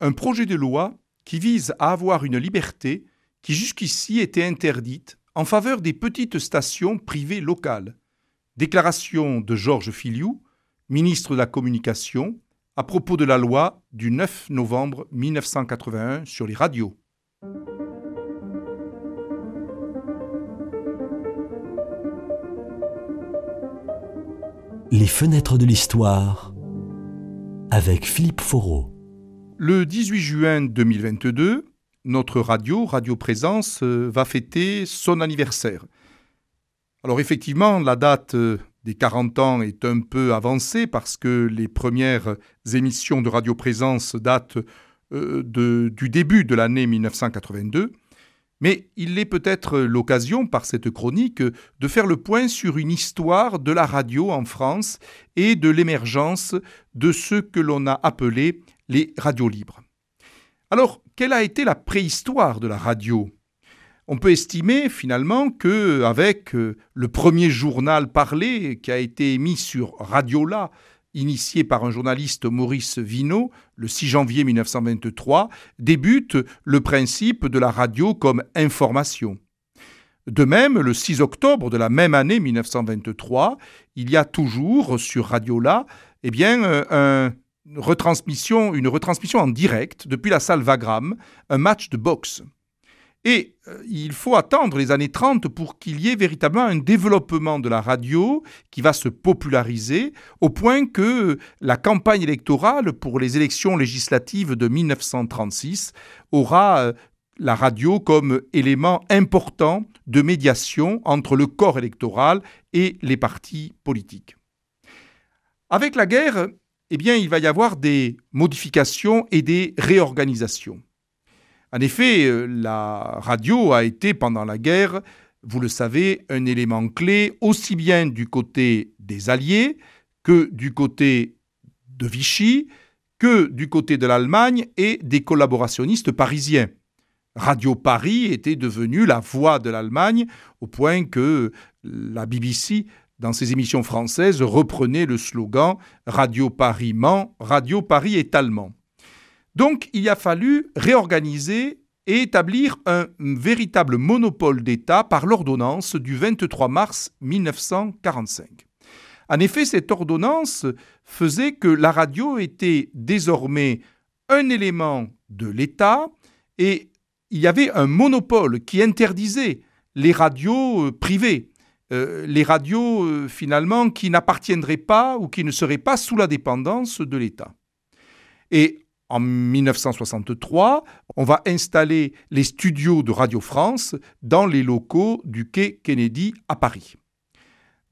un projet de loi qui vise à avoir une liberté qui jusqu'ici était interdite en faveur des petites stations privées locales. Déclaration de Georges Filiou, ministre de la Communication, à propos de la loi du 9 novembre 1981 sur les radios. Les fenêtres de l'histoire avec Philippe Foreau. Le 18 juin 2022, notre radio, Radio Présence, euh, va fêter son anniversaire. Alors effectivement, la date euh, des 40 ans est un peu avancée parce que les premières émissions de Radio Présence datent euh, du début de l'année 1982. Mais il est peut-être l'occasion, par cette chronique, de faire le point sur une histoire de la radio en France et de l'émergence de ce que l'on a appelé les radios libres. Alors, quelle a été la préhistoire de la radio? On peut estimer finalement que avec euh, le premier journal parlé qui a été émis sur Radiola, initié par un journaliste Maurice Vino le 6 janvier 1923, débute le principe de la radio comme information. De même, le 6 octobre de la même année 1923, il y a toujours sur Radiola eh bien, euh, un retransmission, une retransmission en direct depuis la salle Vagram, un match de boxe. Et euh, il faut attendre les années 30 pour qu'il y ait véritablement un développement de la radio qui va se populariser au point que la campagne électorale pour les élections législatives de 1936 aura euh, la radio comme élément important de médiation entre le corps électoral et les partis politiques. Avec la guerre, eh bien, il va y avoir des modifications et des réorganisations. En effet, euh, la radio a été pendant la guerre, vous le savez, un élément clé aussi bien du côté des Alliés que du côté de Vichy, que du côté de l'Allemagne et des collaborationnistes parisiens. Radio Paris était devenue la voix de l'Allemagne au point que la BBC dans ses émissions françaises, reprenait le slogan Radio Paris ment, Radio Paris est allemand. Donc il a fallu réorganiser et établir un véritable monopole d'État par l'ordonnance du 23 mars 1945. En effet, cette ordonnance faisait que la radio était désormais un élément de l'État et il y avait un monopole qui interdisait les radios privées. Euh, les radios euh, finalement qui n'appartiendraient pas ou qui ne seraient pas sous la dépendance de l'État. Et en 1963, on va installer les studios de Radio France dans les locaux du quai Kennedy à Paris.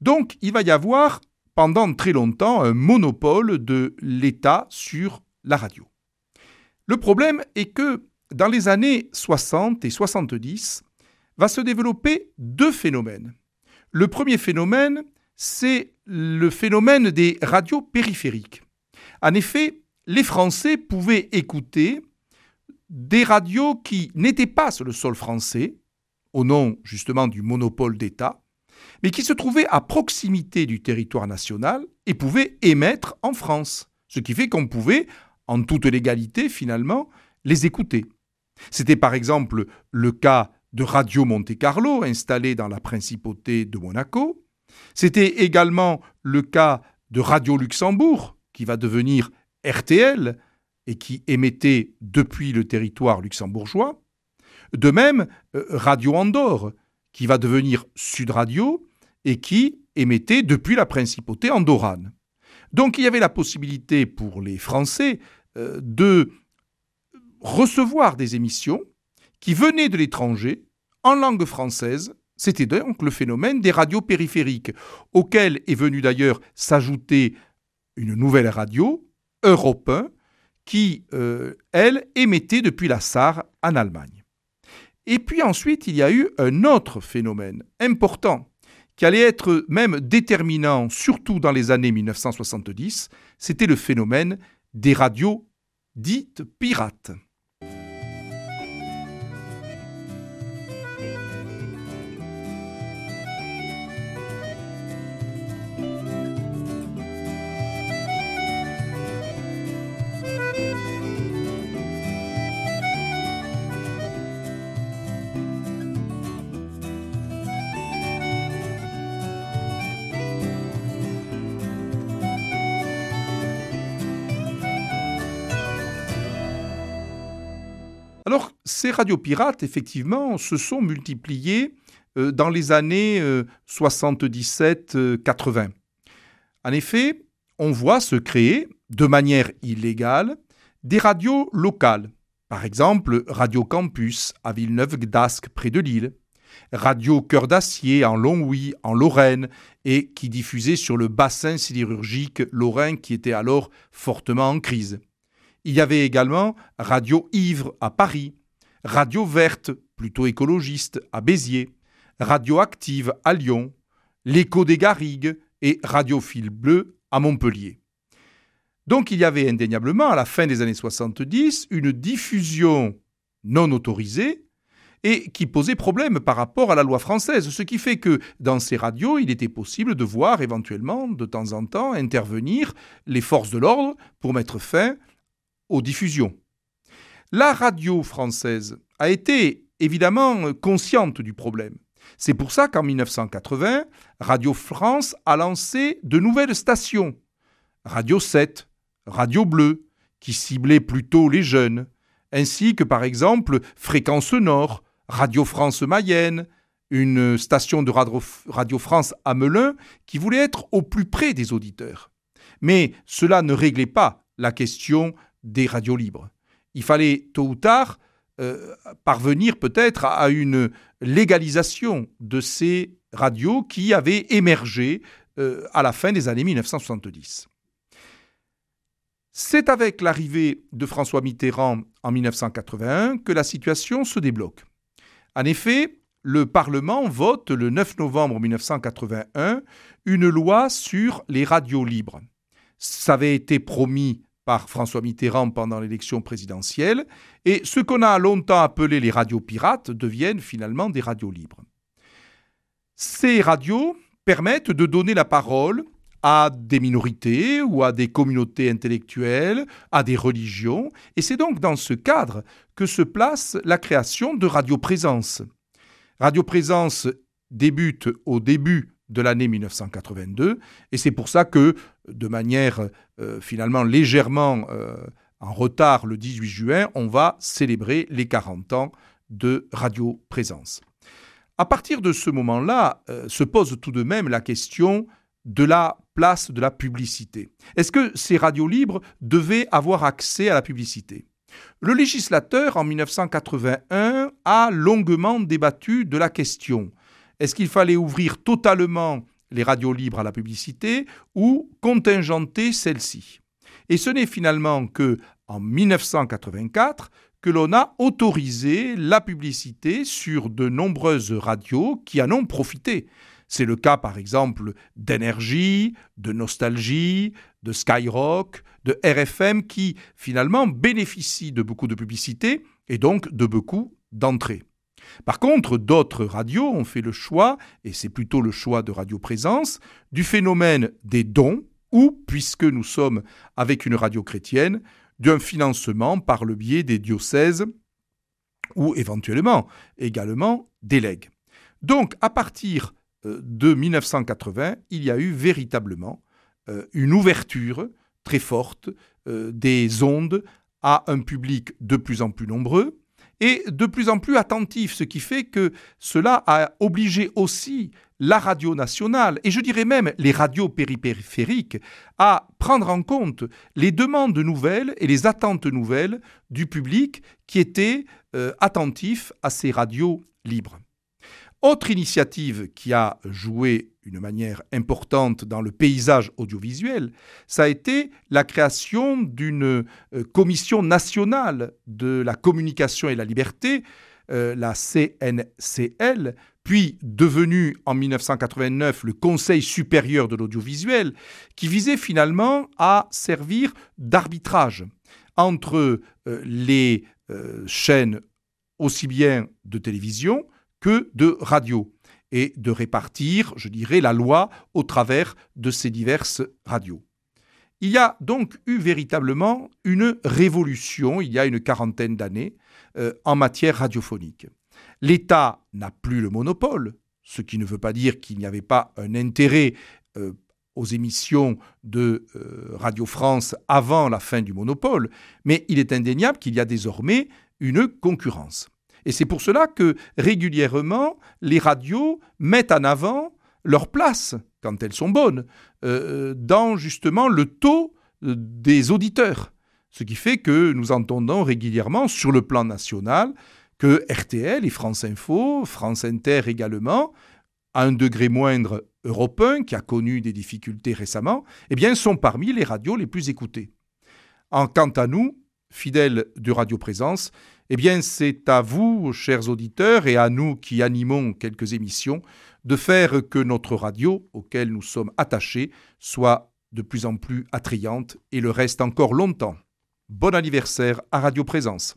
Donc il va y avoir pendant très longtemps un monopole de l'État sur la radio. Le problème est que dans les années 60 et 70, va se développer deux phénomènes. Le premier phénomène, c'est le phénomène des radios périphériques. En effet, les Français pouvaient écouter des radios qui n'étaient pas sur le sol français, au nom justement du monopole d'État, mais qui se trouvaient à proximité du territoire national et pouvaient émettre en France, ce qui fait qu'on pouvait, en toute légalité finalement, les écouter. C'était par exemple le cas de Radio Monte Carlo installée dans la principauté de Monaco. C'était également le cas de Radio Luxembourg, qui va devenir RTL et qui émettait depuis le territoire luxembourgeois. De même, euh, Radio Andorre, qui va devenir Sud Radio et qui émettait depuis la principauté andorrane. Donc il y avait la possibilité pour les Français euh, de recevoir des émissions qui venaient de l'étranger en langue française. C'était donc le phénomène des radios périphériques, auquel est venue d'ailleurs s'ajouter une nouvelle radio, Europe 1, qui, euh, elle, émettait depuis la Sarre en Allemagne. Et puis ensuite, il y a eu un autre phénomène important, qui allait être même déterminant, surtout dans les années 1970, c'était le phénomène des radios dites pirates. Alors, ces radios pirates, effectivement, se sont multipliées euh, dans les années 77-80. En effet, on voit se créer, de manière illégale, des radios locales. Par exemple, Radio Campus à Villeneuve-Gdasque, près de Lille. Radio Cœur d'Acier en Longwy, en Lorraine, et qui diffusait sur le bassin sidérurgique lorrain qui était alors fortement en crise. Il y avait également Radio Ivre à Paris, Radio Verte, plutôt écologiste, à Béziers, Radio Active à Lyon, L'Écho des Garrigues et Radio Fil Bleu à Montpellier. Donc il y avait indéniablement, à la fin des années 70, une diffusion non autorisée et qui posait problème par rapport à la loi française, ce qui fait que dans ces radios, il était possible de voir éventuellement, de temps en temps, intervenir les forces de l'ordre pour mettre fin La radio française a été évidemment consciente du problème. C'est pour ça qu'en 1980, Radio France a lancé de nouvelles stations. Radio 7, Radio Bleu, qui ciblait plutôt les jeunes, ainsi que par exemple Fréquence Nord, Radio France Mayenne, une station de Radio France à Melun qui voulait être au plus près des auditeurs. Mais cela ne réglait pas la question des radios libres. Il fallait tôt ou tard euh, parvenir peut-être à une légalisation de ces radios qui avaient émergé euh, à la fin des années 1970. C'est avec l'arrivée de François Mitterrand en 1981 que la situation se débloque. En effet, le Parlement vote le 9 novembre 1981 une loi sur les radios libres. Ça avait été promis par François Mitterrand pendant l'élection présidentielle, et ce qu'on a longtemps appelé les radios pirates deviennent finalement des radios libres. Ces radios permettent de donner la parole à des minorités ou à des communautés intellectuelles, à des religions, et c'est donc dans ce cadre que se place la création de Radio Présence. Radio Présence débute au début de l'année 1982, et c'est pour ça que, de manière euh, finalement légèrement euh, en retard le 18 juin, on va célébrer les 40 ans de Radio Présence. À partir de ce moment-là, euh, se pose tout de même la question de la place de la publicité. Est-ce que ces radios libres devaient avoir accès à la publicité? Le législateur, en 1981, a longuement débattu de la question. Est-ce qu'il fallait ouvrir totalement les radios libres à la publicité ou contingenter celles-ci? Et ce n'est finalement que en 1984 que l'on a autorisé la publicité sur de nombreuses radios qui en ont profité. C'est le cas par exemple d'énergie, de nostalgie, de Skyrock, de RFM qui finalement bénéficient de beaucoup de publicité et donc de beaucoup d'entrées. Par contre, d'autres radios ont fait le choix, et c'est plutôt le choix de Radio Présence, du phénomène des dons, ou, puisque nous sommes avec une radio chrétienne, d'un financement par le biais des diocèses ou éventuellement également des legs. Donc, à partir euh, de 1980, il y a eu véritablement euh, une ouverture très forte euh, des ondes à un public de plus en plus nombreux et de plus en plus attentif, ce qui fait que cela a obligé aussi la radio nationale, et je dirais même les radios péripériphériques, à prendre en compte les demandes nouvelles et les attentes nouvelles du public qui était attentif à ces radios libres. Autre initiative qui a joué une manière importante dans le paysage audiovisuel, ça a été la création d'une euh, commission nationale de la communication et la liberté, euh, la CNCL, puis devenue en 1989 le Conseil supérieur de l'audiovisuel, qui visait finalement à servir d'arbitrage entre euh, les chaînes aussi bien de télévision que de radio et de répartir, je dirais, la loi au travers de ces diverses radios. Il y a donc eu véritablement une révolution, il y a une quarantaine d'années, euh, en matière radiophonique. L'État n'a plus le monopole, ce qui ne veut pas dire qu'il n'y avait pas un intérêt euh, aux émissions de euh, Radio France avant la fin du monopole, mais il est indéniable qu'il y a désormais une concurrence. Et c'est pour cela que régulièrement, les radios mettent en avant leur place, quand elles sont bonnes, euh, dans justement le taux euh, des auditeurs. Ce qui fait que nous entendons régulièrement sur le plan national que RTL et France Info, France Inter également, à un degré moindre Europe 1, qui a connu des difficultés récemment, eh bien, sont parmi les radios les plus écoutées. En, quant à nous, fidèles de Radio Présence, eh bien, c'est à vous, chers auditeurs, et à nous qui animons quelques émissions, de faire que notre radio, auquel nous sommes attachés, soit de plus en plus attrayante et le reste encore longtemps. Bon anniversaire à Radio Présence.